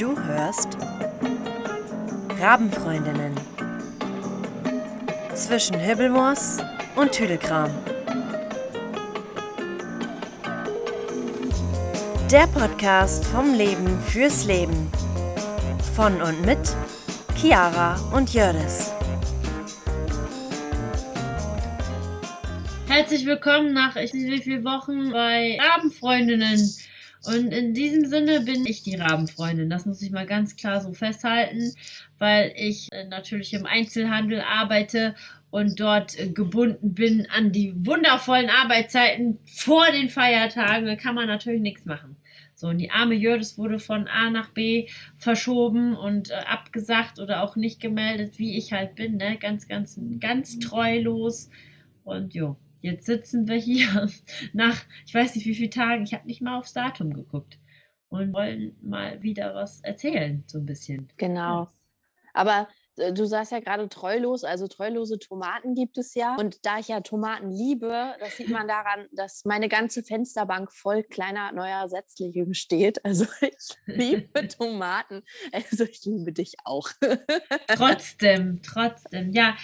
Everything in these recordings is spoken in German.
Du hörst Rabenfreundinnen. Zwischen Hibbelmoos und Tüdelkram. Der Podcast vom Leben fürs Leben. Von und mit Chiara und Jördis. Herzlich willkommen nach ich nicht wie viele Wochen bei Rabenfreundinnen. Und in diesem Sinne bin ich die Rabenfreundin. Das muss ich mal ganz klar so festhalten, weil ich äh, natürlich im Einzelhandel arbeite und dort äh, gebunden bin an die wundervollen Arbeitszeiten vor den Feiertagen. Da kann man natürlich nichts machen. So, und die arme Jördis wurde von A nach B verschoben und äh, abgesagt oder auch nicht gemeldet, wie ich halt bin, ne? Ganz, ganz, ganz treulos. Und jo, Jetzt sitzen wir hier nach, ich weiß nicht wie viele Tagen, ich habe nicht mal aufs Datum geguckt und wollen mal wieder was erzählen, so ein bisschen. Genau. Aber du sagst ja gerade treulos, also treulose Tomaten gibt es ja. Und da ich ja Tomaten liebe, das sieht man daran, dass meine ganze Fensterbank voll kleiner neuer Setzlinge steht. Also ich liebe Tomaten. Also ich liebe dich auch. trotzdem, trotzdem. Ja,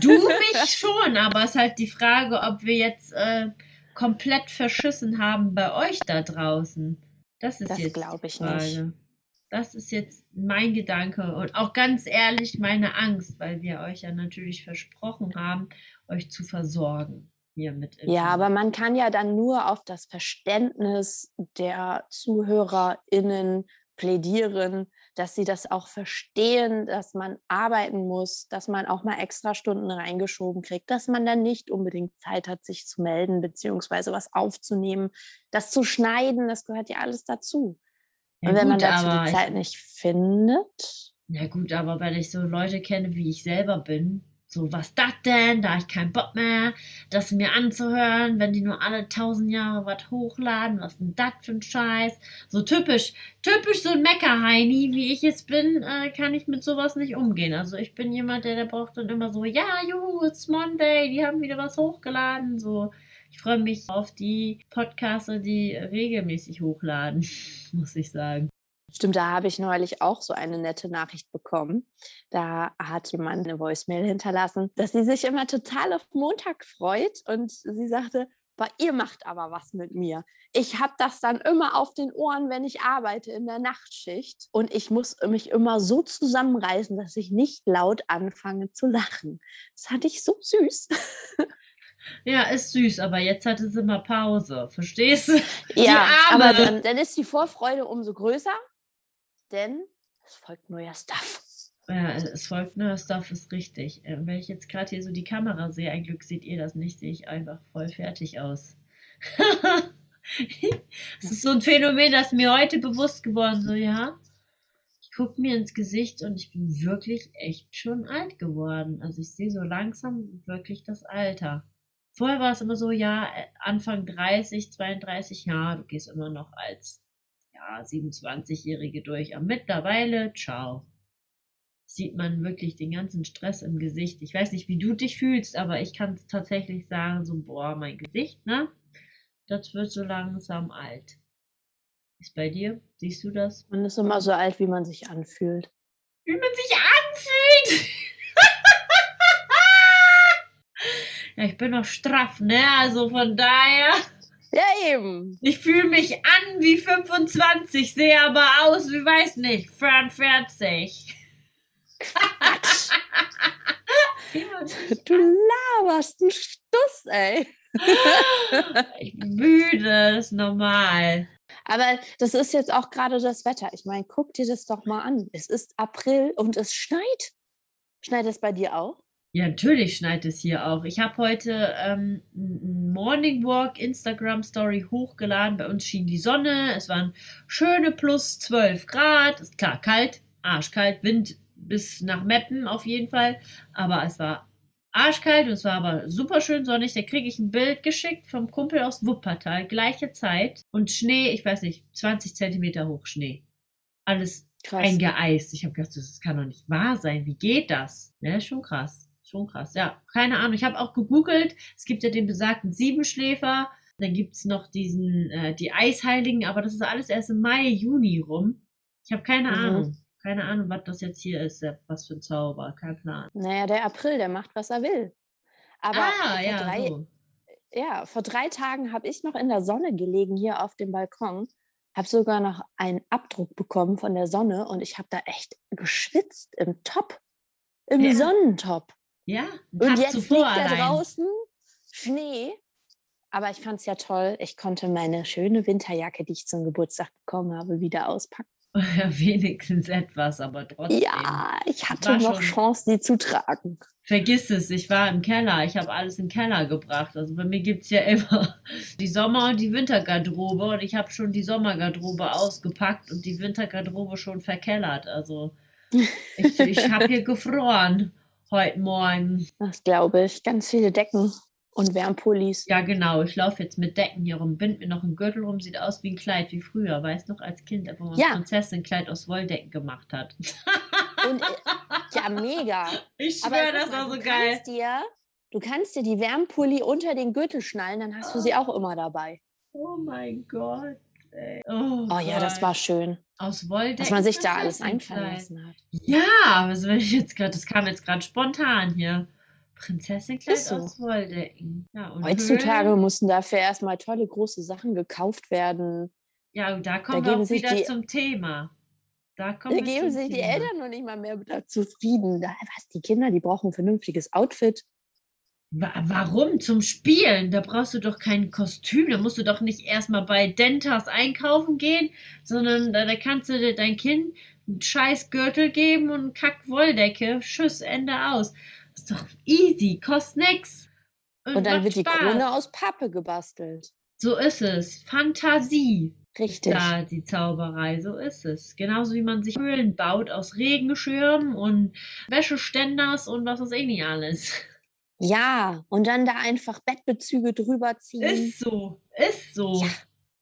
du mich schon, aber es ist halt die Frage, ob wir jetzt äh, komplett verschissen haben bei euch da draußen. Das ist das jetzt glaube ich Frage. nicht. Das ist jetzt mein Gedanke und auch ganz ehrlich meine Angst, weil wir euch ja natürlich versprochen haben, euch zu versorgen. Hier mit ja, aber man kann ja dann nur auf das Verständnis der ZuhörerInnen plädieren, dass sie das auch verstehen, dass man arbeiten muss, dass man auch mal extra Stunden reingeschoben kriegt, dass man dann nicht unbedingt Zeit hat, sich zu melden, beziehungsweise was aufzunehmen, das zu schneiden, das gehört ja alles dazu. Ja, Und wenn man gut, dazu aber die ich- Zeit nicht findet, Ja gut, aber weil ich so Leute kenne, wie ich selber bin, so was das denn, da ich keinen Bock mehr, das mir anzuhören, wenn die nur alle tausend Jahre was hochladen, was denn das für ein Scheiß. So typisch, typisch so ein Meckerheini, wie ich es bin, äh, kann ich mit sowas nicht umgehen. Also ich bin jemand, der, der braucht dann immer so, ja, juhu, it's Monday, die haben wieder was hochgeladen, so. Ich freue mich auf die Podcaster, die regelmäßig hochladen, muss ich sagen. Stimmt, da habe ich neulich auch so eine nette Nachricht bekommen. Da hat jemand eine Voicemail hinterlassen, dass sie sich immer total auf Montag freut und sie sagte, "Boah, ihr macht aber was mit mir. Ich habe das dann immer auf den Ohren, wenn ich arbeite in der Nachtschicht und ich muss mich immer so zusammenreißen, dass ich nicht laut anfange zu lachen. Das fand ich so süß. Ja, ist süß, aber jetzt hatte sie mal Pause. Verstehst du? Ja, aber dann, dann ist die Vorfreude umso größer, denn es folgt neuer Stuff. Ja, es folgt neuer Stuff, ist richtig. Äh, Wenn ich jetzt gerade hier so die Kamera sehe, ein Glück seht ihr das nicht, sehe ich einfach voll fertig aus. Es ist so ein Phänomen, das mir heute bewusst geworden, so ja. Ich gucke mir ins Gesicht und ich bin wirklich echt schon alt geworden. Also ich sehe so langsam wirklich das Alter. Vorher war es immer so, ja, äh, Anfang 30, 32 Jahre, du gehst immer noch als ja, 27-Jährige durch. Aber mittlerweile, ciao. Sieht man wirklich den ganzen Stress im Gesicht. Ich weiß nicht, wie du dich fühlst, aber ich kann tatsächlich sagen, so, boah, mein Gesicht, ne? Das wird so langsam alt. Ist bei dir? Siehst du das? Man ist immer so alt, wie man sich anfühlt. Wie man sich anfühlt! ja, ich bin noch straff, ne? Also von daher. Ja, eben. Ich fühle mich an wie 25, sehe aber aus wie, weiß nicht, 44. Du laberst einen Stuss, ey. Ich bin müde, das ist normal. Aber das ist jetzt auch gerade das Wetter. Ich meine, guck dir das doch mal an. Es ist April und es schneit. Schneit es bei dir auch? Ja, natürlich schneit es hier auch. Ich habe heute ähm, Morning Walk Instagram Story hochgeladen. Bei uns schien die Sonne. Es waren schöne plus 12 Grad. Ist klar, kalt, arschkalt, Wind bis nach Meppen auf jeden Fall. Aber es war arschkalt und es war aber super schön sonnig. Da kriege ich ein Bild geschickt vom Kumpel aus Wuppertal, gleiche Zeit. Und Schnee, ich weiß nicht, 20 Zentimeter hoch Schnee. Alles Krass. eingeeist. Ich habe gedacht, das kann doch nicht wahr sein. Wie geht das? Ja, schon krass. Schon krass. Ja, keine Ahnung. Ich habe auch gegoogelt. Es gibt ja den besagten Siebenschläfer. Dann gibt es noch diesen, äh, die Eisheiligen, aber das ist alles erst im Mai, Juni rum. Ich habe keine Mhm. Ahnung. Keine Ahnung, was das jetzt hier ist, was für ein Zauber. Kein Plan. Naja, der April, der macht, was er will. Aber ah, vor, ja, drei, so. ja, vor drei Tagen habe ich noch in der Sonne gelegen hier auf dem Balkon, habe sogar noch einen Abdruck bekommen von der Sonne und ich habe da echt geschwitzt im Top, im Ja. Sonnentop. Ja, Und jetzt zuvor liegt da allein. draußen Schnee. Aber ich fand es ja toll. Ich konnte meine schöne Winterjacke, die ich zum Geburtstag bekommen habe, wieder auspacken. Ja, wenigstens etwas, aber trotzdem. Ja, ich hatte noch schon- Chance, die zu tragen. Vergiss es, ich war im Keller. Ich habe alles in den Keller gebracht. Also bei mir gibt es ja immer die Sommer- und die Wintergarderobe. Und ich habe schon die Sommergarderobe ausgepackt und die Wintergarderobe schon verkellert. Also ich, ich habe hier gefroren heute Morgen. Das glaube ich. Ganz viele Decken und Wärmpullis. Ja, genau. Ich laufe jetzt mit Decken hier rum, bind mir noch einen Gürtel rum, sieht aus wie ein Kleid, wie früher. Weißt noch, als Kind, wo man Ja. Prinzessin ein Kleid aus Wolldecken gemacht hat. Und, äh, ja, mega. Ich schwöre, das war so du geil. Kannst dir, du kannst dir die Wärmpulli unter den Gürtel schnallen, dann hast du sie auch immer dabei. Oh mein Gott. Ey. Oh, Oh ja, das Gott. war schön, aus Wolldecken. dass man sich da alles einfallen lassen hat. Ja, also wenn ich jetzt gerade, das kam jetzt gerade spontan hier. Prinzessinnenkleid Ist so. aus Wolldecken. Ja, Heutzutage Höhlen. mussten dafür erstmal tolle große Sachen gekauft werden. Ja, und da kommen wir geben auch wieder die- zum Thema. Da kommen Da wir geben sich die Thema. Eltern noch nicht mal mehr da zufrieden. Da, was, die Kinder, die brauchen ein vernünftiges Outfit. Wa warum? Zum Spielen? Da brauchst du doch kein Kostüm. Da musst du doch nicht erstmal bei Dentas einkaufen gehen, sondern da, da kannst du dir dein Kind einen scheiß Gürtel geben und einen Kack Wolldecke. Tschüss, Ende aus. ist doch easy, kostet nix. Und dann macht wird die Spaß. Krone aus Pappe gebastelt. So ist es. Fantasie. Richtig. Da die Zauberei, so ist es. Genauso wie man sich Höhlen baut aus Regenschirmen und Wäscheständers und was weiß ich nicht alles. Ja, und dann da einfach Bettbezüge drüber ziehen, Ist so, ist so. Ja.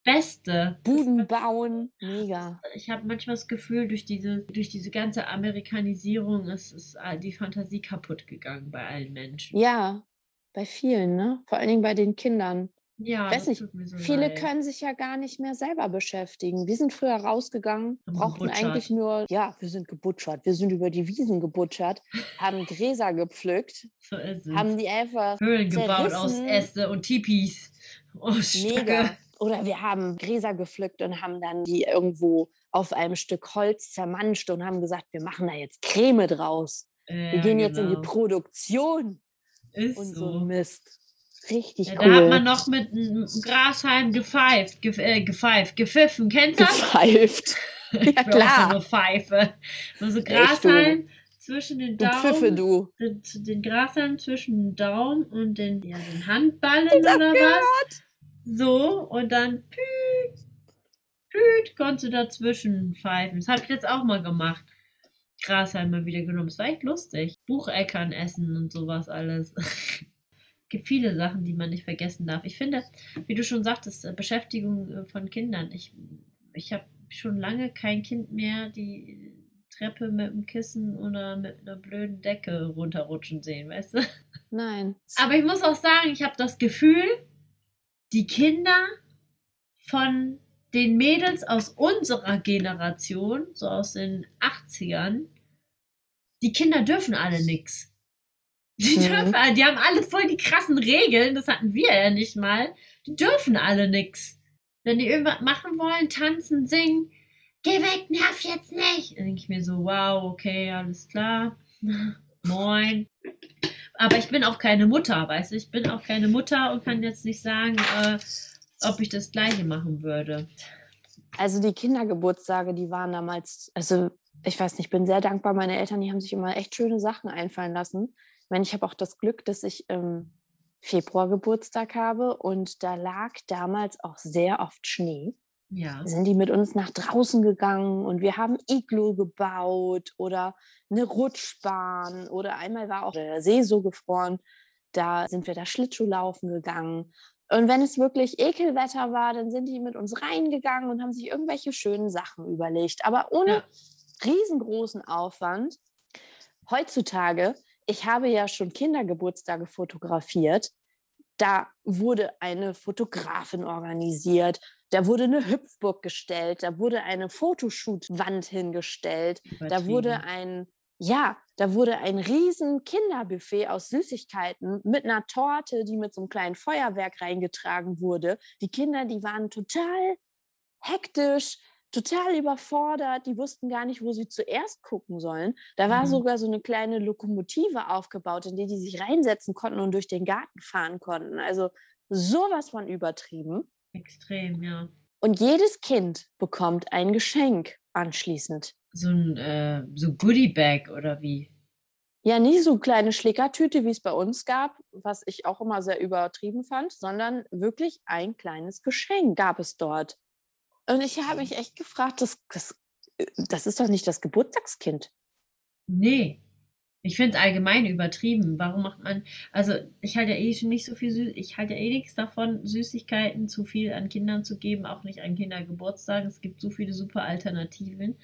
Beste. Buden bauen. Mega. Ich habe manchmal das Gefühl, durch diese, durch diese ganze Amerikanisierung ist, ist die Fantasie kaputt gegangen bei allen Menschen. Ja, bei vielen, ne? Vor allen Dingen bei den Kindern. Ja, Weiß nicht, so Viele leid. können sich ja gar nicht mehr selber beschäftigen. Wir sind früher rausgegangen, Haben brauchten gebutschert. eigentlich nur, ja, wir sind gebutschert. Wir sind über die Wiesen gebutschert, haben Gräser gepflückt, So haben die einfach Höhlen gebaut aus. Äste und Tipis. Aus mega. Oder wir haben Gräser gepflückt und haben dann die irgendwo auf einem Stück Holz zermanscht und haben gesagt, wir machen da jetzt Creme draus. Wir Ja, gehen jetzt in die genau. Produktion Ist und so. so Mist. Richtig Ja, cool. Da hat man noch mit einem Grashalm gepfeift, gef äh, gepfeift, gepfiffen. Kennst du das? gepfeift. Ich Ja, auch so klar. eine Pfeife. Und so. Grashalm zwischen den Du Pfiffe, Daumen. du. Den, den Grashalm zwischen den Daumen und den, ja, den Handballen oder was. So, und dann püt, püt, konntest du dazwischen pfeifen. Das habe ich jetzt auch mal gemacht. Grashalm mal wieder genommen. Das war echt lustig. Bucheckern essen und sowas alles. gibt viele Sachen, die man nicht vergessen darf. Ich finde, wie du schon sagtest, äh, Beschäftigung äh, von Kindern. Ich, ich habe schon lange kein Kind mehr die Treppe mit einem Kissen oder mit einer blöden Decke runterrutschen sehen, weißt du? Nein. Aber ich muss auch sagen, ich habe das Gefühl, die Kinder von den Mädels aus unserer Generation, so aus den 80ern, die Kinder dürfen alle nix. Die, Mhm. dürfen, alle- die haben alle voll die krassen Regeln, das hatten wir ja nicht mal. Die dürfen alle nix. Wenn die irgendwas machen wollen, tanzen, singen, geh weg, nerv jetzt nicht. Dann denke ich mir so, wow, okay, alles klar. Moin. Aber ich bin auch keine Mutter, weißt du? Ich bin auch keine Mutter und kann jetzt nicht sagen, äh, ob ich das Gleiche machen würde. Also die Kindergeburtstage, die waren damals, also ich weiß nicht, ich bin sehr dankbar. Meine Eltern, die haben sich immer echt schöne Sachen einfallen lassen. Ich meine, ich habe auch das Glück, dass ich im Februar Geburtstag habe und da lag damals auch sehr oft Schnee. Ja. sind die mit uns nach draußen gegangen und wir haben Iglo gebaut oder eine Rutschbahn oder einmal war auch der See so gefroren, da sind wir da Schlittschuhlaufen gegangen. Und wenn es wirklich Ekelwetter war, dann sind die mit uns reingegangen und haben sich irgendwelche schönen Sachen überlegt, aber ohne Ja. riesengroßen Aufwand. Heutzutage, ich habe ja schon Kindergeburtstage fotografiert, da wurde eine Fotografin organisiert. Da wurde eine Hüpfburg gestellt, da wurde eine Fotoshoot-Wand hingestellt, da wurde ein, ja, da wurde ein riesen Kinderbuffet aus Süßigkeiten mit einer Torte, die mit so einem kleinen Feuerwerk reingetragen wurde. Die Kinder, die waren total hektisch, total überfordert. Die wussten gar nicht, wo sie zuerst gucken sollen. Da war mhm. sogar so eine kleine Lokomotive aufgebaut, in die die sich reinsetzen konnten und durch den Garten fahren konnten. Also sowas von übertrieben. Extrem, ja. Und jedes Kind bekommt ein Geschenk anschließend. So ein äh, so Goodie-Bag oder wie? Ja, nie so kleine Schlickertüte, wie es bei uns gab, was ich auch immer sehr übertrieben fand, sondern wirklich ein kleines Geschenk gab es dort. Und ich habe mich echt gefragt, das, das, äh, das ist doch nicht das Geburtstagskind. Nee. Ich finde es allgemein übertrieben. Warum macht man, also ich halte ja eh schon nicht so viel Süß, ich halte ja eh nichts davon, Süßigkeiten zu viel an Kindern zu geben, auch nicht an Kindergeburtstagen. Es gibt so viele super Alternativen.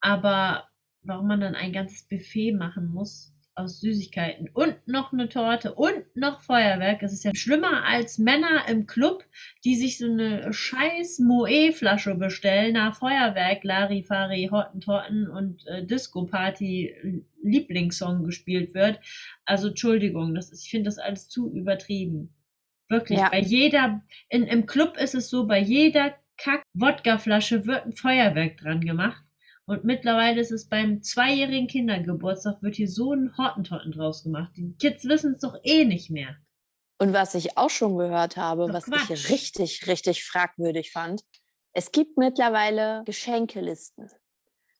Aber warum man dann ein ganzes Buffet machen muss, aus Süßigkeiten und noch eine Torte und noch Feuerwerk. Das ist ja schlimmer als Männer im Club, die sich so eine scheiß Moe-Flasche bestellen nach Feuerwerk, Larifari, Hottentotten und äh, Disco-Party Lieblingssong gespielt wird. Also Entschuldigung, das ist, ich finde das alles zu übertrieben. Wirklich, ja. bei jeder, in, im Club ist es so, bei jeder Kack-Wodka-Flasche wird ein Feuerwerk dran gemacht. Und mittlerweile ist es beim zweijährigen Kindergeburtstag, wird hier so ein Hottentotten draus gemacht. Die Kids wissen es doch eh nicht mehr. Und was ich auch schon gehört habe, doch was Quatsch. ich richtig, richtig fragwürdig fand, es gibt mittlerweile Geschenkelisten.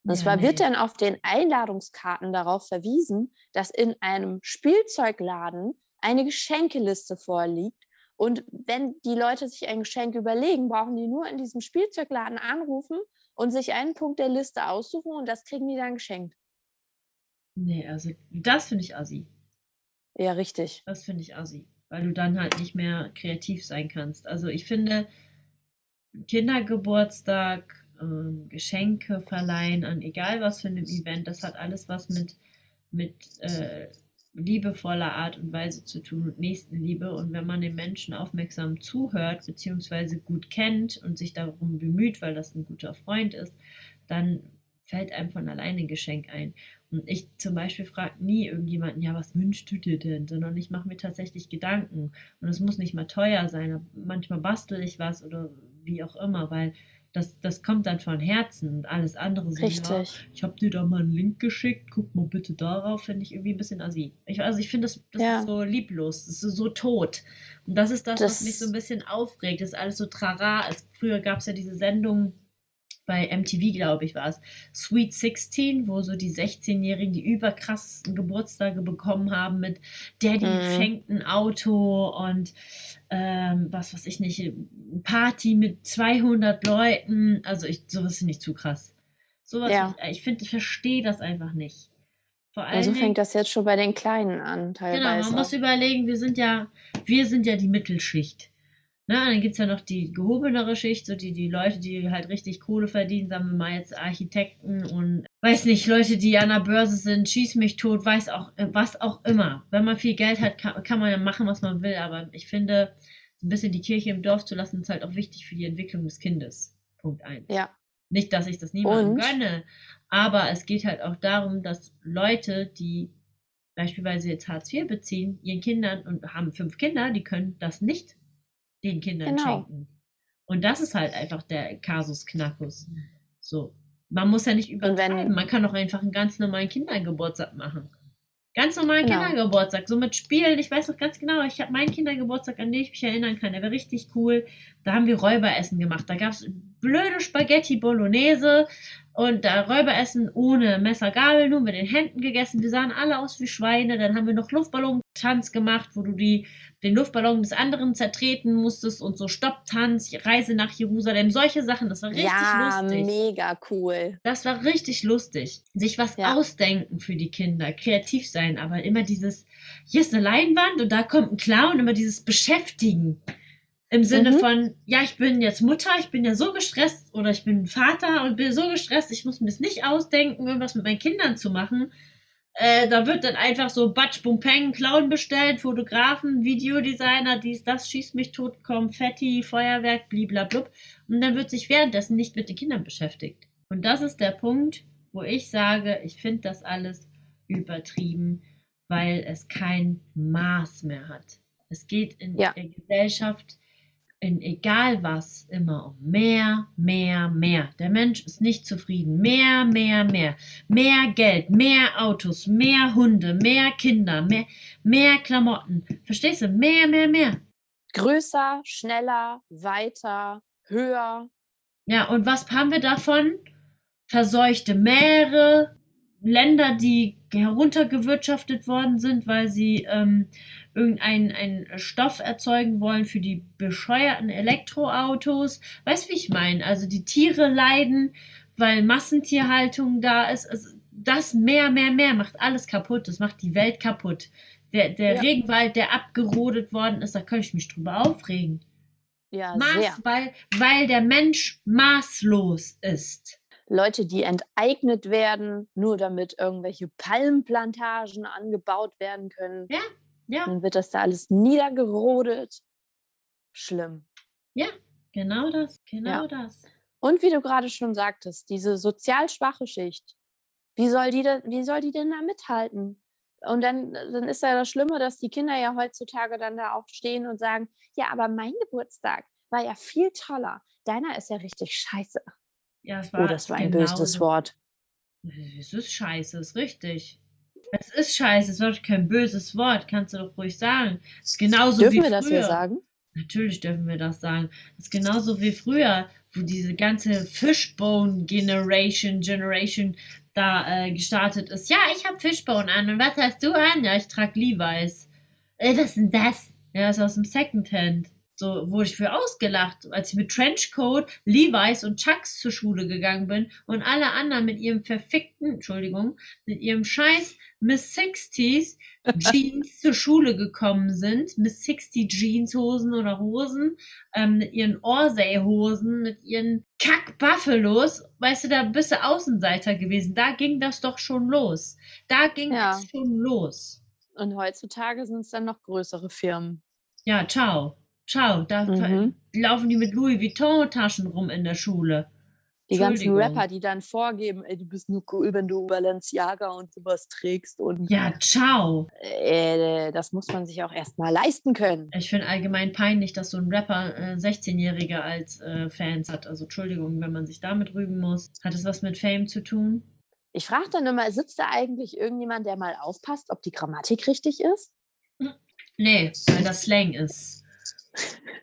Und ja, zwar nee. wird dann auf den Einladungskarten darauf verwiesen, dass in einem Spielzeugladen eine Geschenkeliste vorliegt. Und wenn die Leute sich ein Geschenk überlegen, brauchen die nur in diesem Spielzeugladen anrufen und sich einen Punkt der Liste aussuchen und das kriegen die dann geschenkt. Nee, also das finde ich assi. Ja, richtig. Das finde ich assi, weil du dann halt nicht mehr kreativ sein kannst. Also ich finde Kindergeburtstag, äh, Geschenke verleihen an egal was für einem Event, das hat alles was mit, mit äh, liebevoller Art und Weise zu tun und Nächstenliebe. Und wenn man den Menschen aufmerksam zuhört, beziehungsweise gut kennt und sich darum bemüht, weil das ein guter Freund ist, dann fällt einem von alleine ein Geschenk ein. Und ich zum Beispiel frage nie irgendjemanden, ja, was wünschst du dir denn? Sondern ich mache mir tatsächlich Gedanken. Und es muss nicht mal teuer sein. Manchmal bastel ich was oder wie auch immer, weil das, das kommt dann von Herzen und alles andere so, Richtig. Ja, ich habe dir da mal einen Link geschickt, guck mal bitte darauf, finde ich irgendwie ein bisschen assi. Ich, also ich finde, das, das ja. ist so lieblos, das ist so tot. Und das ist das, das, was mich so ein bisschen aufregt, das ist alles so trara. Es, früher gab es ja diese Sendung, bei MTV, glaube ich, war es, Sweet 16, wo so die 16-Jährigen die überkrassesten Geburtstage bekommen haben mit Daddy mhm. schenkt ein Auto und ähm, was weiß ich nicht, Party mit 200 Leuten. Also ich, sowas finde ich zu krass. Sowas, ja. ich, ich finde, ich verstehe das einfach nicht. Vor allem. Also fängt das jetzt schon bei den Kleinen an, teilweise. Genau, man muss überlegen, wir sind ja, wir sind ja die Mittelschicht. Na, dann gibt es ja noch die gehobenere Schicht, so die, die Leute, die halt richtig Kohle verdienen, sagen wir mal jetzt Architekten und weiß nicht, Leute, die an der Börse sind, schieß mich tot, weiß auch, äh, was auch immer. Wenn man viel Geld hat, kann, kann man ja machen, was man will, aber ich finde, ein bisschen die Kirche im Dorf zu lassen, ist halt auch wichtig für die Entwicklung des Kindes. Punkt 1. Ja. Nicht, dass ich das niemandem und? gönne, aber es geht halt auch darum, dass Leute, die beispielsweise jetzt Hartz IV beziehen, ihren Kindern und haben fünf Kinder, die können das nicht den Kindern genau. schenken. Und das ist halt einfach der Kasus Knackus. So. Man muss ja nicht übertreiben. Man kann doch einfach einen ganz normalen Kindergeburtstag machen. Ganz normalen genau. Kindergeburtstag, so mit Spielen. Ich weiß noch ganz genau, ich habe meinen Kindergeburtstag, an den ich mich erinnern kann, der war richtig cool. Da haben wir Räuberessen gemacht. Da gab es blöde Spaghetti Bolognese und da Räuberessen ohne Messer, Gabel, nur mit den Händen gegessen. Wir sahen alle aus wie Schweine. Dann haben wir noch Luftballon-Tanz gemacht, wo du die, den Luftballon des anderen zertreten musstest und so Stopptanz, Reise nach Jerusalem, solche Sachen. Das war richtig ja, lustig. Ja, mega cool. Das war richtig lustig. Sich was ja. ausdenken für die Kinder, kreativ sein, aber immer dieses, hier ist eine Leinwand und da kommt ein Clown, immer dieses Beschäftigen. Im Sinne mhm. von, ja, ich bin jetzt Mutter, ich bin ja so gestresst oder ich bin Vater und bin so gestresst, ich muss mir es nicht ausdenken, irgendwas mit meinen Kindern zu machen. Äh, da wird dann einfach so Batsch, Bum, Peng, Clown bestellt, Fotografen, Videodesigner, dies, das, schießt mich tot, Konfetti, Feuerwerk, bliblablub. Und dann wird sich währenddessen nicht mit den Kindern beschäftigt. Und das ist der Punkt, wo ich sage, ich finde das alles übertrieben, weil es kein Maß mehr hat. Es geht in Ja. der Gesellschaft in egal was immer um mehr, mehr, mehr. Der Mensch ist nicht zufrieden. Mehr, mehr, mehr. Mehr Geld, mehr Autos, mehr Hunde, mehr Kinder, mehr, mehr Klamotten. Verstehst du? Mehr, mehr, mehr. Größer, schneller, weiter, höher. Ja, und was haben wir davon? Verseuchte Meere, Länder, die heruntergewirtschaftet worden sind, weil sie ähm, irgendeinen einen Stoff erzeugen wollen für die bescheuerten Elektroautos. Weißt du, wie ich meine? Also die Tiere leiden, weil Massentierhaltung da ist. Also das mehr, mehr, mehr macht alles kaputt. Das macht die Welt kaputt. Der, der Ja. Regenwald, der abgerodet worden ist, da könnte ich mich drüber aufregen. Ja, Maß, sehr. weil, weil der Mensch maßlos ist. Leute, die enteignet werden, nur damit irgendwelche Palmplantagen angebaut werden können. Ja, Dann wird das da alles niedergerodet. Schlimm. genau das, genau Ja. das. Und wie du gerade schon sagtest, diese sozial schwache Schicht, wie soll die denn, wie soll die denn da mithalten? Und dann, dann ist ja das Schlimme, dass die Kinder ja heutzutage dann da auch stehen und sagen, ja, aber mein Geburtstag war ja viel toller. Deiner ist ja richtig scheiße. Ja, es war Oh, das war ein genauso. böses Wort. Es ist scheiße, ist richtig. Es ist scheiße, es ist kein böses Wort, kannst du doch ruhig sagen. Es ist genauso Dürfen wie wir das früher. hier sagen? Natürlich dürfen wir das sagen. Es ist genauso wie früher, wo diese ganze Fishbone Generation, Generation da äh, gestartet ist. Ja, ich habe Fishbone an. Und was hast du an? Ja, ich trage Levi's. Äh, was ist denn das? Ja, ist aus dem Secondhand. So wurde ich für ausgelacht, als ich mit Trenchcoat, Levi's und Chucks zur Schule gegangen bin und alle anderen mit ihrem verfickten, Entschuldigung, mit ihrem scheiß Miss 60s Jeans zur Schule gekommen sind, Miss 60 Jeans Hosen oder Hosen, ähm, mit ihren Orsay-Hosen, mit ihren Kack-Buffalos, weißt du, da bist du Außenseiter gewesen. Da ging das doch schon los. Da ging Ja. es schon los. Und heutzutage sind es dann noch größere Firmen. Ja, ciao. Ciao. Da Mhm. laufen die mit Louis Vuitton-Taschen rum in der Schule. Die ganzen. Rapper, die dann vorgeben, ey, du bist nur cool, wenn du Balenciaga und sowas trägst. Und Ja, ciao. äh, das muss man sich auch erstmal leisten können. Ich finde allgemein peinlich, dass so ein Rapper äh, 16-Jährige als äh, Fans hat. Also Entschuldigung, wenn man sich damit rüben muss. Hat es was mit Fame zu tun? Ich frage dann immer, sitzt da eigentlich irgendjemand, der mal aufpasst, ob die Grammatik richtig ist? Nee, weil das Slang ist.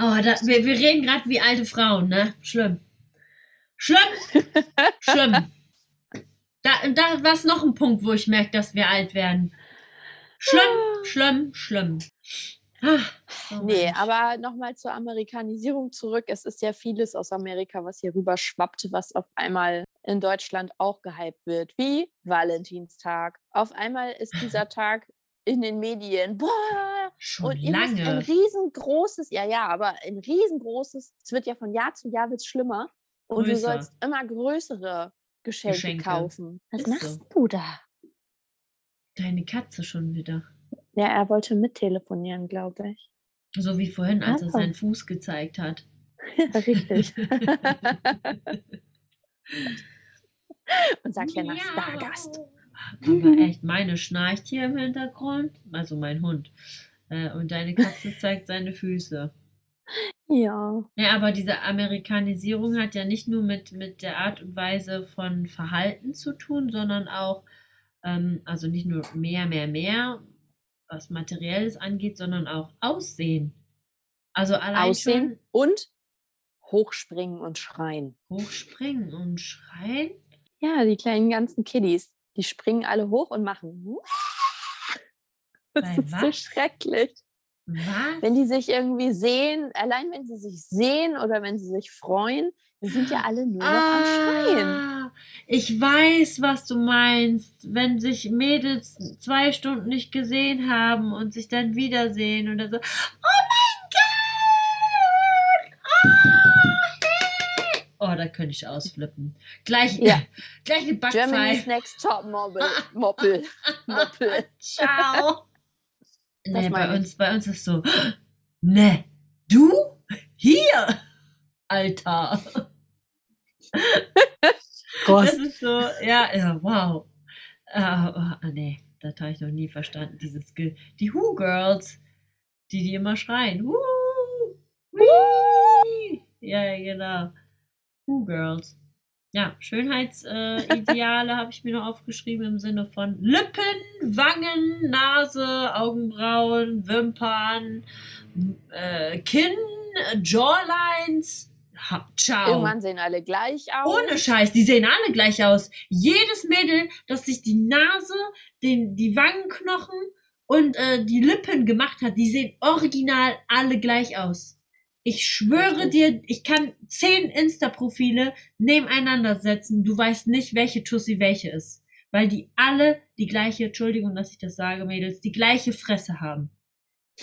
Oh, da, wir, wir reden gerade wie alte Frauen, ne? Schlimm. Schlimm. Schlimm. Da, da war es noch ein Punkt, wo ich merke, dass wir alt werden. Schlimm, schlimm, schlimm. Ah, oh Nee, aber nochmal zur Amerikanisierung zurück. Es ist ja vieles aus Amerika, was hier rüber schwappt, was auf einmal in Deutschland auch gehypt wird, wie Valentinstag. Auf einmal ist dieser Tag in den Medien. Boah! Schon Und müsst ein lange. riesengroßes, ja, ja, aber ein riesengroßes, es wird ja von Jahr zu Jahr wird's schlimmer. Und du Größer. sollst immer größere Geschenke, Geschenke. kaufen. Was Ist so. machst du da? Deine Katze schon wieder. Ja, er wollte mittelefonieren, glaube ich. So wie vorhin, als er Ah. seinen Fuß gezeigt hat. Ja, richtig. Und sagt ja nach Miau. Aber echt, meine schnarcht hier im Hintergrund. Also mein Hund. Äh, und deine Katze zeigt seine Füße. Ja. Ja, aber diese Amerikanisierung hat ja nicht nur mit, mit der Art und Weise von Verhalten zu tun, sondern auch, ähm, also nicht nur mehr, mehr, mehr, was Materielles angeht, sondern auch Aussehen. Also allein Aussehen und hochspringen und schreien. hochspringen und schreien. Ja, die kleinen ganzen Kiddies, die springen alle hoch und machen. Das Bei ist so was? schrecklich. Was? Wenn die sich irgendwie sehen, allein wenn sie sich sehen oder wenn sie sich freuen, die sind ja alle nur noch am Schreien. Ah, ich weiß, was du meinst. Wenn sich Mädels zwei Stunden nicht gesehen haben und sich dann wiedersehen oder so. Oh mein Gott! Oh, hey! oh da könnte ich ausflippen. Gleich, Ja. gleich eine Germany's Backpfeife. Next Top. Moppel. Moppel. Ciao. Nee, bei uns, bei uns ist so, ne, du? Hier? Alter. Das ist so, ja, ja, wow. Uh, nee, das habe ich noch nie verstanden. Dieses, Ge die Who Girls, die die immer schreien. Woo, ja, genau. Who Girls. Ja, Schönheitsideale äh, habe ich mir noch aufgeschrieben im Sinne von Lippen, Wangen, Nase, Augenbrauen, Wimpern, äh, Kinn, Jawlines. Ha, ciao. Irgendwann sehen alle gleich aus. Ohne Scheiß, die sehen alle gleich aus. Jedes Mädel, das sich die Nase, den, die Wangenknochen und äh, die Lippen gemacht hat, die sehen original alle gleich aus. Ich schwöre dir, ich kann zehn Insta-Profile nebeneinander setzen. Du weißt nicht, welche Tussi welche ist. Weil die alle die gleiche, Entschuldigung, dass ich das sage, Mädels, die gleiche Fresse haben.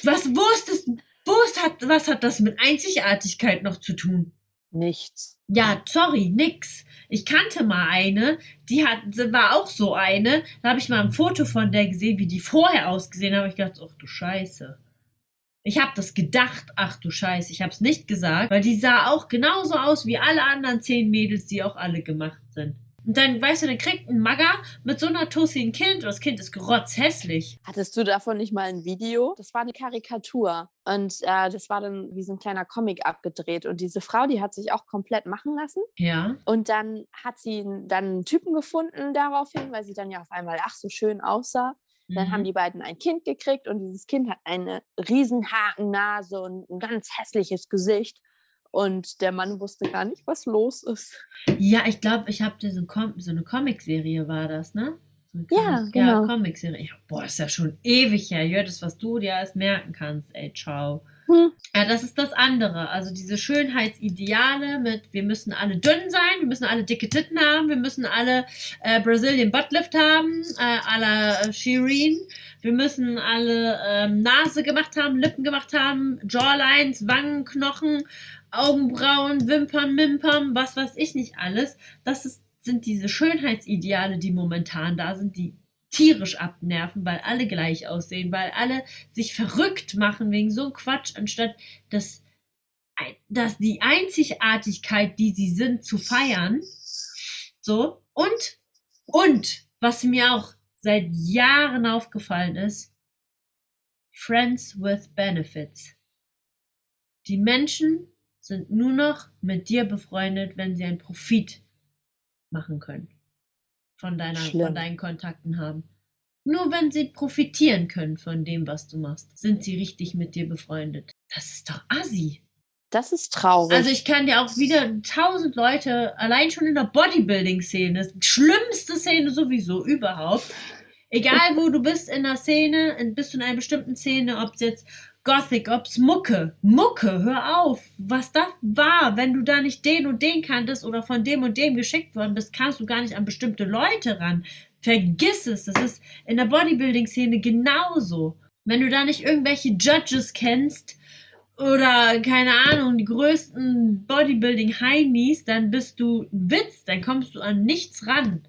Was, wo ist das, wo ist, hat, was hat das mit Einzigartigkeit noch zu tun? Nichts. Ja, sorry, nix. Ich kannte mal eine, die hat, war auch so eine. Da habe ich mal ein Foto von der gesehen, wie die vorher ausgesehen hat. habe ich gedacht, ach du Scheiße. Ich habe das gedacht, ach du Scheiße. Ich habe es nicht gesagt, weil die sah auch genauso aus wie alle anderen zehn Mädels, die auch alle gemacht sind. Und dann, weißt du, dann kriegt ein Magger mit so einer Tussi ein Kind und das Kind ist grotzhässlich. Hattest du davon nicht mal ein Video? Das war eine Karikatur. Und äh, das war dann wie so ein kleiner Comic abgedreht. Und diese Frau, die hat sich auch komplett machen lassen. Ja. Und dann hat sie dann einen Typen gefunden daraufhin, weil sie dann ja auf einmal ach so schön aussah. Dann haben Mhm. die beiden ein Kind gekriegt und dieses Kind hat eine riesen Hakennase und ein ganz hässliches Gesicht. Und der Mann wusste gar nicht, was los ist. Ja, ich glaube, ich habe so, so eine Comicserie war das, ne? So eine Ja, kleine- genau. Ja, Comicserie. Ja, boah, ist ja schon ewig her. Ja, das, was du dir alles merken kannst, ey, ciao. Hm. Ja, das ist das andere. Also diese Schönheitsideale mit, wir müssen alle dünn sein, wir müssen alle dicke Titten haben, wir müssen alle äh, Brazilian Buttlift haben, äh, à la Shireen. Wir müssen alle ähm, Nase gemacht haben, Lippen gemacht haben, Jawlines, Wangenknochen, Augenbrauen, Wimpern, Mimpern, was weiß ich nicht alles. Das ist, sind diese Schönheitsideale, die momentan da sind, die tierisch abnerven, weil alle gleich aussehen, weil alle sich verrückt machen wegen so Quatsch, anstatt das, dass die Einzigartigkeit, die sie sind, zu feiern. So. Und, und, was mir auch seit Jahren aufgefallen ist, Friends with Benefits. Die Menschen sind nur noch mit dir befreundet, wenn sie einen Profit machen können. Von, deiner, Schlimm. von deinen Kontakten haben. Nur wenn sie profitieren können von dem, was du machst, sind sie richtig mit dir befreundet. Das ist doch assi. Das ist traurig. Also ich kann dir auch wieder tausend Leute, allein schon in der Bodybuilding-Szene, schlimmste Szene sowieso überhaupt. Egal wo du bist in der Szene, bist du in einer bestimmten Szene, ob es jetzt Gothic, ob es Mucke. Mucke, hör auf. Was das war, wenn du da nicht den und den kanntest oder von dem und dem geschickt worden bist, kannst du gar nicht an bestimmte Leute ran. Vergiss es. Das ist in der Bodybuilding-Szene genauso. Wenn du da nicht irgendwelche Judges kennst, oder keine Ahnung, die größten Bodybuilding-Heinis, dann bist du ein Witz, dann kommst du an nichts ran.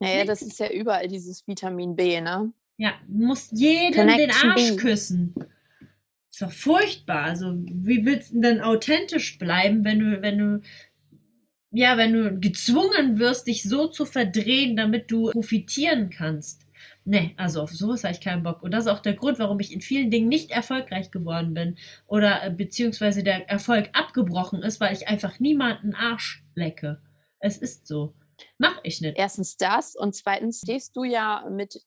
naja, das ist ja überall dieses Vitamin B, ne? Ja, du musst jedem den Connection Arsch B. küssen. Ist doch furchtbar. Also, wie willst du denn authentisch bleiben, wenn du, wenn du, ja, wenn du gezwungen wirst, dich so zu verdrehen, damit du profitieren kannst? Nee, also auf sowas habe ich keinen Bock. Und das ist auch der Grund, warum ich in vielen Dingen nicht erfolgreich geworden bin. Oder äh, beziehungsweise der Erfolg abgebrochen ist, weil ich einfach niemanden Arsch lecke. Es ist so. Mach ich nicht. Erstens das und zweitens stehst du ja mit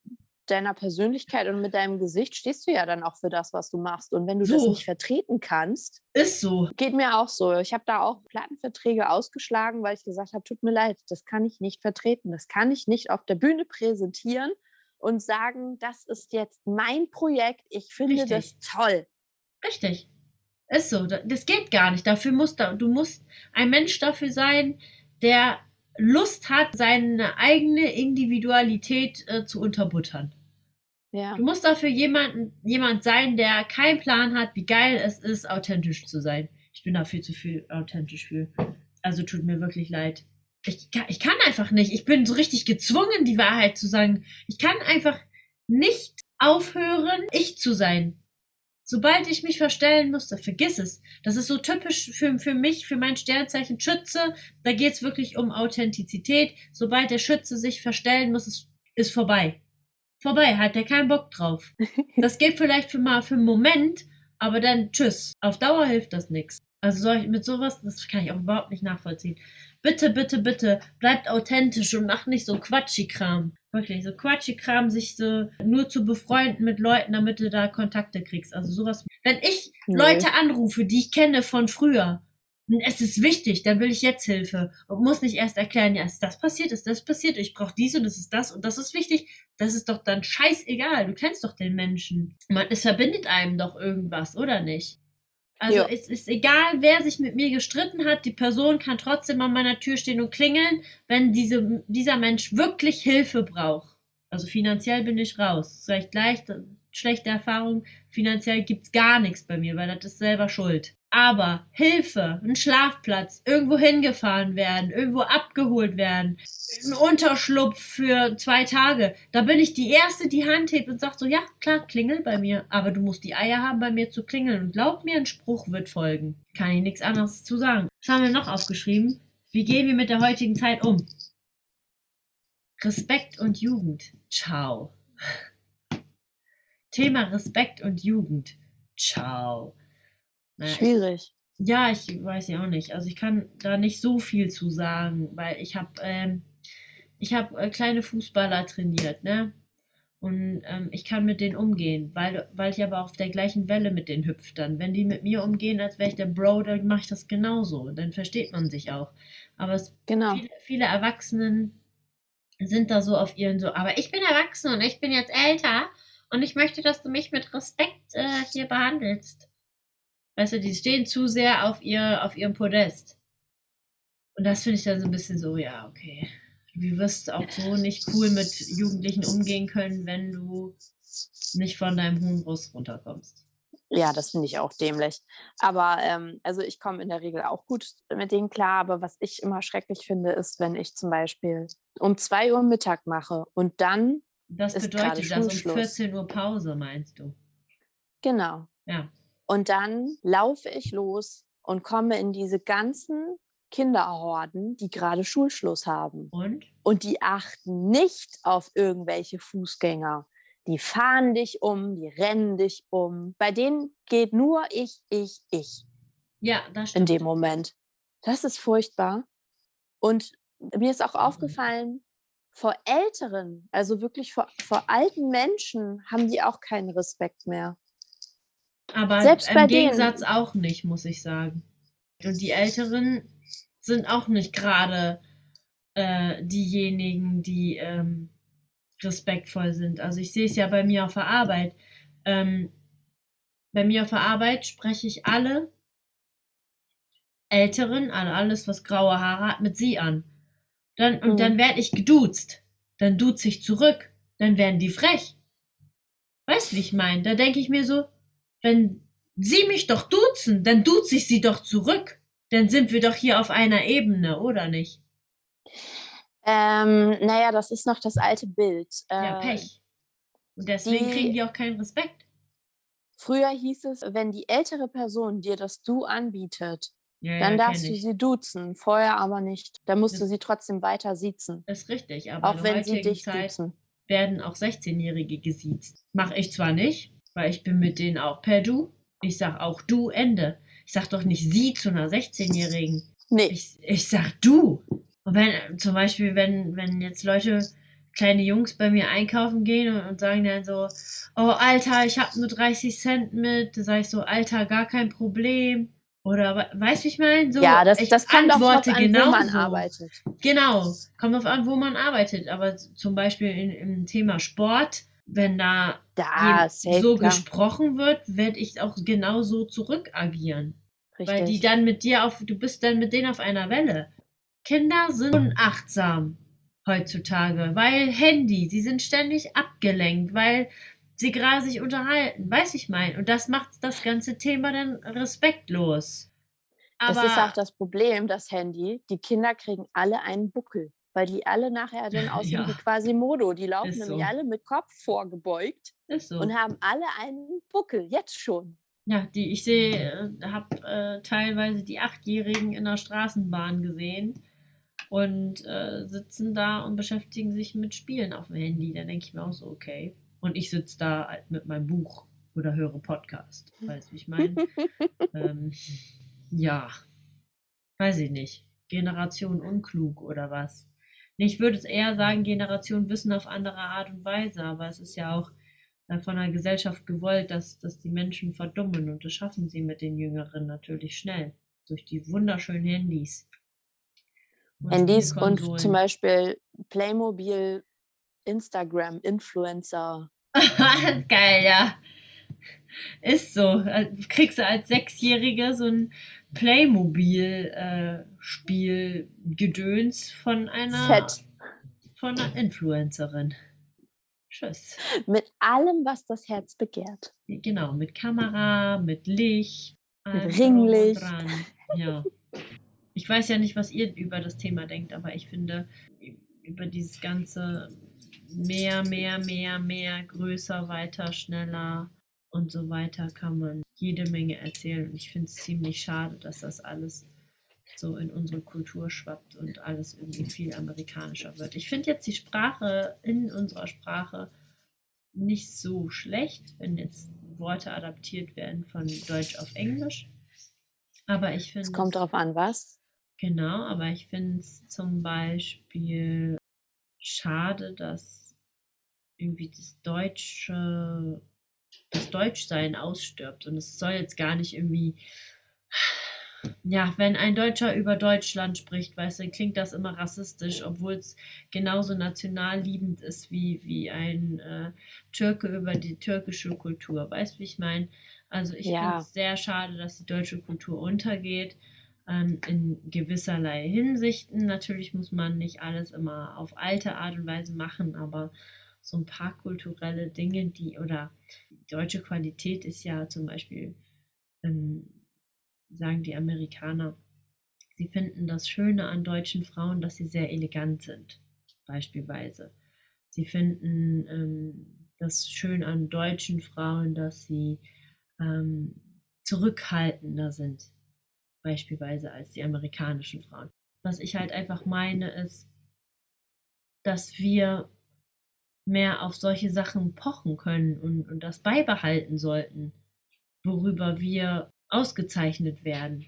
deiner Persönlichkeit und mit deinem Gesicht stehst du ja dann auch für das, was du machst. Und wenn du das So. nicht vertreten kannst, Ist so. geht mir auch so. Ich habe da auch Plattenverträge ausgeschlagen, weil ich gesagt habe, tut mir leid, das kann ich nicht vertreten. Das kann ich nicht auf der Bühne präsentieren und sagen, das ist jetzt mein Projekt. Ich finde Richtig. das toll. Richtig. Ist so. Da- Das geht gar nicht. Dafür musst du, du musst ein Mensch dafür sein, der Lust hat, seine eigene Individualität äh, zu unterbuttern. Ja. Du musst dafür jemanden, jemand sein, der keinen Plan hat, wie geil es ist, authentisch zu sein. Ich bin da viel zu viel authentisch für. Also tut mir wirklich leid. Ich, kann- ich kann einfach nicht. Ich bin so richtig gezwungen, die Wahrheit zu sagen. Ich kann einfach nicht aufhören, ich zu sein. Sobald ich mich verstellen musste, vergiss es. Das ist so typisch für, für mich, für mein Sternzeichen Schütze. Da geht es wirklich um Authentizität. Sobald der Schütze sich verstellen muss, ist, ist vorbei. Vorbei, hat er keinen Bock drauf. Das geht vielleicht für mal für einen Moment, aber dann tschüss. Auf Dauer hilft das nichts. Also soll ich mit sowas, das kann ich auch überhaupt nicht nachvollziehen. Bitte, bitte, bitte, bleibt authentisch und macht nicht so Quatschi-Kram. Wirklich, so Quatschi-Kram, sich so nur zu befreunden mit Leuten, damit du da Kontakte kriegst. Also sowas. Wenn ich. Leute anrufe, die ich kenne von früher, es ist wichtig, dann will ich jetzt Hilfe und muss nicht erst erklären, ja, ist das passiert, ist das passiert, ich brauche dies und das ist das und das ist wichtig. Das ist doch dann scheißegal. Du kennst doch den Menschen. Man, es verbindet einem doch irgendwas, oder nicht? Also Ja. es ist egal, wer sich mit mir gestritten hat, die Person kann trotzdem an meiner Tür stehen und klingeln, wenn diese, dieser Mensch wirklich Hilfe braucht. Also finanziell bin ich raus. Vielleicht leicht, schlechte Erfahrung, finanziell gibt's gar nichts bei mir, weil das ist selber schuld. Aber Hilfe, ein Schlafplatz, irgendwo hingefahren werden, irgendwo abgeholt werden, ein Unterschlupf für zwei Tage, da bin ich die Erste, die Hand hebt und sagt so, ja, klar, klingel bei mir, aber du musst die Eier haben, bei mir zu klingeln. Und glaub mir, ein Spruch wird folgen. Kann ich nichts anderes zu sagen. Was haben wir noch aufgeschrieben? Wie gehen wir mit der heutigen Zeit um? Respekt und Jugend. Ciao. Thema Respekt und Jugend. Ciao. Naja, Schwierig. ja, ich weiß ja auch nicht. Also ich kann da nicht so viel zu sagen, weil ich habe ähm, ich habe äh, kleine Fußballer trainiert, ne? Und ähm, ich kann mit denen umgehen, weil, weil ich aber auf der gleichen Welle mit denen hüpfe dann. Wenn die mit mir umgehen, als wäre ich der Bro, dann mache ich das genauso. Dann versteht man sich auch. Aber es, Genau. viele, viele Erwachsenen sind da so auf ihren so, aber ich bin erwachsen und ich bin jetzt älter und ich möchte, dass du mich mit Respekt äh, hier behandelst. Weißt du, die stehen zu sehr auf ihr, auf ihrem Podest. Und das finde ich dann so ein bisschen so, ja, okay. Du wirst auch so nicht cool mit Jugendlichen umgehen können, wenn du nicht von deinem hohen Ross runterkommst. Ja, das finde ich auch dämlich. Aber ähm, also ich komme in der Regel auch gut mit denen klar. Aber was ich immer schrecklich finde, ist, wenn ich zum Beispiel um 2 Uhr Mittag mache und dann, Das bedeutet das um Schulschluss. 14 Uhr Pause, meinst du? genau, Ja. Und dann laufe ich los und komme in diese ganzen Kinderhorden, die gerade Schulschluss haben. Und? Und die achten nicht auf irgendwelche Fußgänger. Die fahren dich um, die rennen dich um. Bei denen geht nur ich, ich, ich. Ja, das in stimmt. dem Moment. Das ist furchtbar. Und mir ist auch aufgefallen, vor Älteren, also wirklich vor, vor alten Menschen, haben die auch keinen Respekt mehr. Aber Selbst im bei denen- Gegensatz auch nicht, muss ich sagen. Und die Älteren sind auch nicht gerade äh, diejenigen, die ähm, respektvoll sind. Also ich sehe es ja bei mir auf der Arbeit. Ähm, bei mir auf der Arbeit spreche ich alle Älteren, also alles, was graue Haare hat, mit sie an. Dann, und Mhm. dann werde ich geduzt. Dann duze ich zurück. Dann werden die frech. Weißt du, wie ich meine? Da denke ich mir so, wenn sie mich doch duzen, dann duze ich sie doch zurück. Dann sind wir doch hier auf einer Ebene, oder nicht? Ähm, naja, das ist noch das alte Bild. Ja, Äh, Pech. Und deswegen die- kriegen die auch keinen Respekt. Früher hieß es, wenn die ältere Person dir das Du anbietet, Ja, dann ja, darfst du ich. sie duzen, vorher aber nicht. Dann musst du Das- sie trotzdem weiter siezen, Ist richtig, aber auch in wenn sie dich Zeit duzen. werden auch 16-Jährige gesiezt. Mache ich zwar nicht, weil ich bin mit denen auch per Du. Ich sag auch Du, Ende. Ich sag doch nicht Sie zu einer 16-Jährigen. Nee, Ich, ich sag Du. Und wenn, zum Beispiel, wenn, wenn jetzt Leute, kleine Jungs bei mir einkaufen gehen und, und sagen dann so, oh Alter, ich hab nur 30 Cent mit, da sag ich so, Alter, gar kein Problem. Oder we- weißt du, ich meine? So, ja, das, ich das kommt antworte an, wo man arbeitet. Genau, kommt auf an, wo man arbeitet. Aber zum Beispiel in, im Thema Sport, wenn da Da, so klar. gesprochen wird, werde ich auch genauso zurückagieren. Weil die Richtig. dann mit dir auf, du bist dann mit denen auf einer Welle. Kinder sind unachtsam heutzutage, weil Handy, sie sind ständig abgelenkt, weil sie gerade sich unterhalten, weiß ich mein. Und das macht das ganze Thema dann respektlos. Aber das ist auch das Problem, das Handy. Die Kinder kriegen alle einen Buckel, weil die alle nachher dann aussehen Ja. wie Quasimodo. Die laufen Ist nämlich so. alle mit Kopf vorgebeugt so. und haben alle einen Buckel, jetzt schon. Ja, die ich sehe, äh, habe äh, teilweise die Achtjährigen in der Straßenbahn gesehen und äh, sitzen da und beschäftigen sich mit Spielen auf dem Handy. Da denke ich mir auch so, okay. Und ich sitze da halt mit meinem Buch oder höre Podcast. Weißt du, wie ich meine? ähm, ja, weiß ich nicht. Generation unklug oder was? Ich würde es eher sagen, Generation Wissen auf andere Art und Weise, aber es ist ja auch äh, von der Gesellschaft gewollt, dass, dass die Menschen verdummen und das schaffen sie mit den Jüngeren natürlich schnell. Durch die wunderschönen Handys. Und Handys und zum Beispiel Playmobil, Instagram, Influencer. Geil, ja. Ist so. Äh, Kriegst du als Sechsjährige so ein Playmobil-Spiel-Gedöns von einer, Fett. von einer Influencerin. Tschüss. Mit allem, was das Herz begehrt. Genau, mit Kamera, mit Licht, und Ringlicht. dran. Ja. Ich weiß ja nicht, was ihr über das Thema denkt, aber ich finde, über dieses ganze mehr, mehr, mehr, mehr, größer, weiter, schneller und so weiter kann man jede Menge erzählen. Und ich finde es ziemlich schade, dass das alles so in unsere Kultur schwappt und alles irgendwie viel amerikanischer wird. Ich finde jetzt die Sprache in unserer Sprache nicht so schlecht, wenn jetzt Worte adaptiert werden von Deutsch auf Englisch. Aber ich finde Es kommt darauf an, was. Genau, aber ich finde es zum Beispiel schade, dass irgendwie das Deutsche, das Deutschsein ausstirbt. Und es soll jetzt gar nicht irgendwie, ja, wenn ein Deutscher über Deutschland spricht, weißt du, klingt das immer rassistisch, obwohl es genauso nationalliebend ist wie, wie ein äh, Türke über die türkische Kultur. Weißt du, wie ich meine? Also ich Ja. finde es sehr schade, dass die deutsche Kultur untergeht ähm, in gewisserlei Hinsichten. Natürlich muss man nicht alles immer auf alte Art und Weise machen, aber so ein paar kulturelle Dinge, die oder deutsche Qualität ist ja zum Beispiel, ähm, sagen die Amerikaner, sie finden das Schöne an deutschen Frauen, dass sie sehr elegant sind, beispielsweise. Sie finden ähm, das schön an deutschen Frauen, dass sie ähm, zurückhaltender sind, beispielsweise als die amerikanischen Frauen. Was ich halt einfach meine, ist, dass wir mehr auf solche Sachen pochen können und, und das beibehalten sollten, worüber wir ausgezeichnet werden.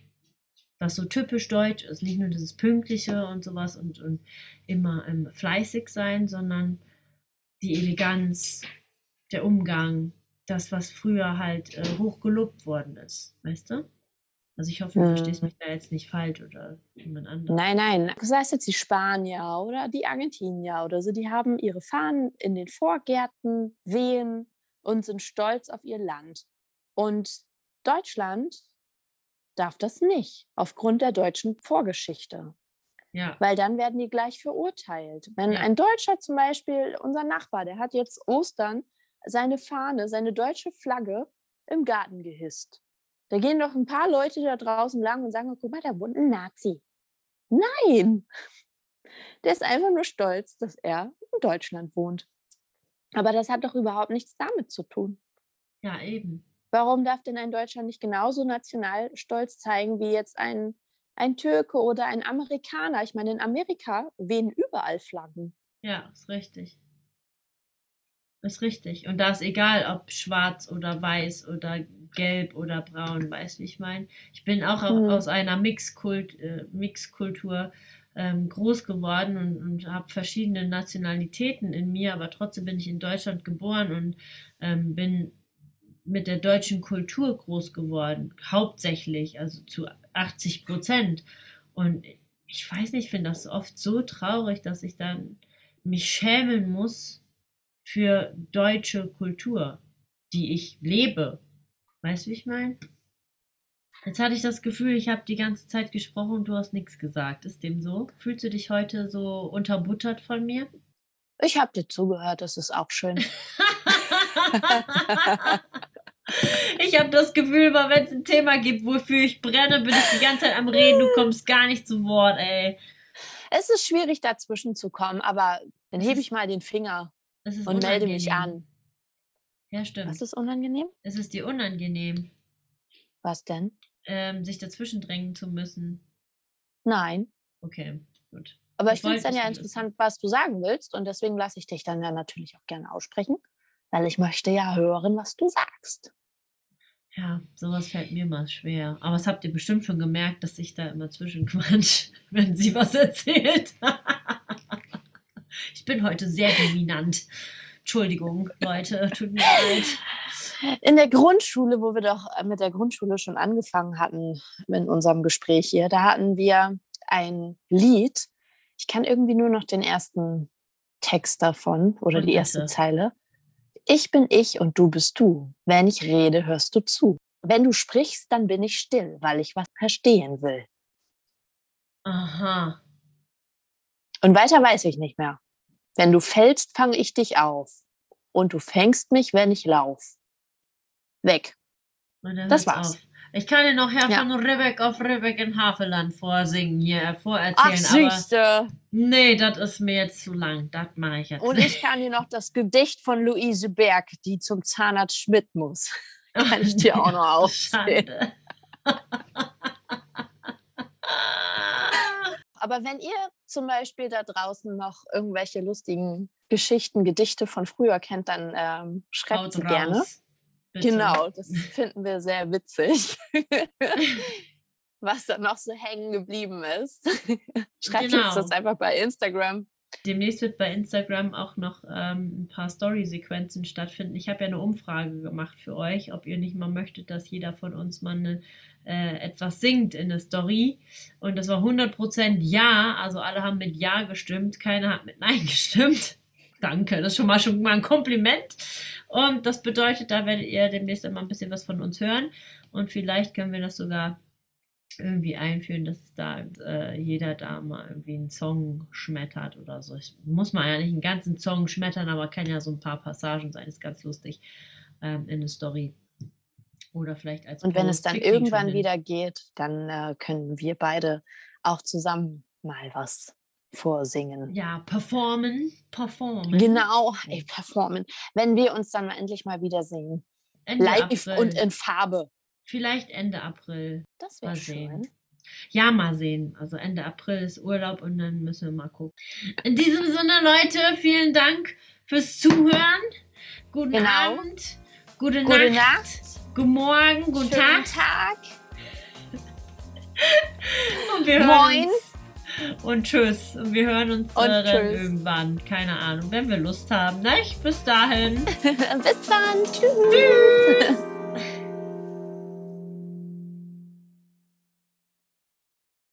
Was so typisch deutsch ist, nicht nur dieses Pünktliche und sowas und, und immer ähm, fleißig sein, sondern die Eleganz, der Umgang, das, was früher halt äh, hoch gelobt worden ist, weißt du? Also ich hoffe, du Mhm. verstehst mich da jetzt nicht falsch oder jemand anderes. Nein, nein. Sei es jetzt die Spanier oder die Argentinier oder so, die haben ihre Fahnen in den Vorgärten wehen und sind stolz auf ihr Land. Und Deutschland darf das nicht, aufgrund der deutschen Vorgeschichte. Ja, Weil dann werden die gleich verurteilt. Wenn Ja. ein Deutscher zum Beispiel, unser Nachbar, der hat jetzt Ostern seine Fahne, seine deutsche Flagge im Garten gehisst. Da gehen doch ein paar Leute da draußen lang und sagen, "Oh, guck mal, da wohnt ein Nazi. Nein! Der ist einfach nur stolz, dass er in Deutschland wohnt. Aber das hat doch überhaupt nichts damit zu tun. ja, eben. Warum darf denn ein Deutscher nicht genauso Nationalstolz zeigen wie jetzt ein, ein Türke oder ein Amerikaner? Ich meine, in Amerika wehen überall Flaggen. Ja, ist richtig. Ist richtig. Und da ist egal, ob schwarz oder weiß oder gelb oder braun, weißt du, ich meine? Ich bin auch au- Mhm. aus einer Mixkult, äh, Mixkultur ähm, groß geworden und, und habe verschiedene Nationalitäten in mir, aber trotzdem bin ich in Deutschland geboren und ähm, bin mit der deutschen Kultur groß geworden, hauptsächlich, also zu 80 Prozent. Und ich weiß nicht, ich finde das oft so traurig, dass ich dann mich schämen muss für deutsche Kultur, die ich lebe. Weißt du, wie ich meine? Jetzt hatte ich das Gefühl, ich habe die ganze Zeit gesprochen und du hast nichts gesagt. Ist dem so? Fühlst du dich heute so unterbuttert von mir? Ich habe dir zugehört, das ist auch schön. Ich habe das Gefühl, immer wenn es ein Thema gibt, wofür ich brenne, bin ich die ganze Zeit am Reden. Du kommst gar nicht zu Wort, ey. Es ist schwierig, dazwischen zu kommen, aber dann hebe ich mal den Finger und melde mich unangenehm. an. Ja, stimmt. Was ist unangenehm? Es ist dir unangenehm, Was denn? ähm, sich dazwischen drängen zu müssen. Nein. Okay, gut. Aber Ich ich finde es dann ja interessant, was du sagen willst. Und deswegen lasse ich dich dann ja natürlich auch gerne aussprechen, weil ich möchte ja hören, was du sagst. Ja, sowas fällt mir mal schwer. Aber es habt ihr bestimmt schon gemerkt, dass ich da immer zwischenquatsch, wenn sie was erzählt. ich bin heute sehr dominant. Entschuldigung, Leute, tut mir leid. In der Grundschule, wo wir doch äh, mit der Grundschule schon angefangen hatten in unserem Gespräch hier, da hatten wir ein Lied. Ich kann irgendwie nur noch den ersten Text davon oder Und die erste bitte. Zeile. Ich bin ich und du bist du. Wenn ich rede, hörst du zu. Wenn du sprichst, dann bin ich still, weil ich was verstehen will. Aha. Und weiter weiß ich nicht mehr. Wenn du fällst, fange ich dich auf. Und du fängst mich, wenn ich lauf. Weg. Das war's. Auf. Ich kann dir noch Herr Ja. von Ribbeck auf Ribbeck in Havelland vorsingen, hier Ach, vorerzählen. aber süße. nee, das ist mir jetzt zu lang. Das mache ich jetzt Und nicht. ich kann dir noch das Gedicht von Luise Berg, die zum Zahnarzt Schmidt muss. kann ich dir auch noch aufzählen. Schande. Aber wenn ihr zum Beispiel da draußen noch irgendwelche lustigen Geschichten, Gedichte von früher kennt, dann ähm, schreibt Haut sie raus, gerne. bitte. Genau, das finden wir sehr witzig. Was da noch so hängen geblieben ist. Schreibt Genau. uns das einfach bei Instagram. Demnächst wird bei Instagram auch noch ähm, ein paar Story-Sequenzen stattfinden. Ich habe ja eine Umfrage gemacht für euch, ob ihr nicht mal möchtet, dass jeder von uns mal eine, äh, etwas singt in der Story. Und das war 100% Ja. Also alle haben mit Ja gestimmt, keiner hat mit Nein gestimmt. Danke, das ist schon mal, schon mal ein Kompliment. Und das bedeutet, da werdet ihr demnächst einmal ein bisschen was von uns hören. Und vielleicht können wir das sogar irgendwie einführen, dass da äh, jeder da mal irgendwie einen Song schmettert oder so. Ich, muss man ja nicht einen ganzen Song schmettern, aber kann ja so ein paar Passagen sein. Ist ganz lustig ähm, in eine Story. Oder vielleicht als Und wenn es dann irgendwann wieder geht, dann äh, können wir beide auch zusammen mal was vorsingen. Ja, performen. Performen. Genau, ey, performen. Wenn wir uns dann mal endlich mal wiedersehen. Ende Live April. und in Farbe. Vielleicht Ende April. Das wäre Mal schön. sehen. Ja, mal sehen. Also Ende April ist Urlaub und dann müssen wir mal gucken. In diesem Sinne, Leute, vielen Dank fürs Zuhören. Guten Genau. Abend. Gute, Gute Nacht. Guten Morgen. Guten Schönen Tag. Tag. Und wir hören Moin. uns. Und tschüss. Und wir hören uns äh, irgendwann. Keine Ahnung, wenn wir Lust haben. Ne? Bis dahin. Bis dann. Tschüss. Tschüss.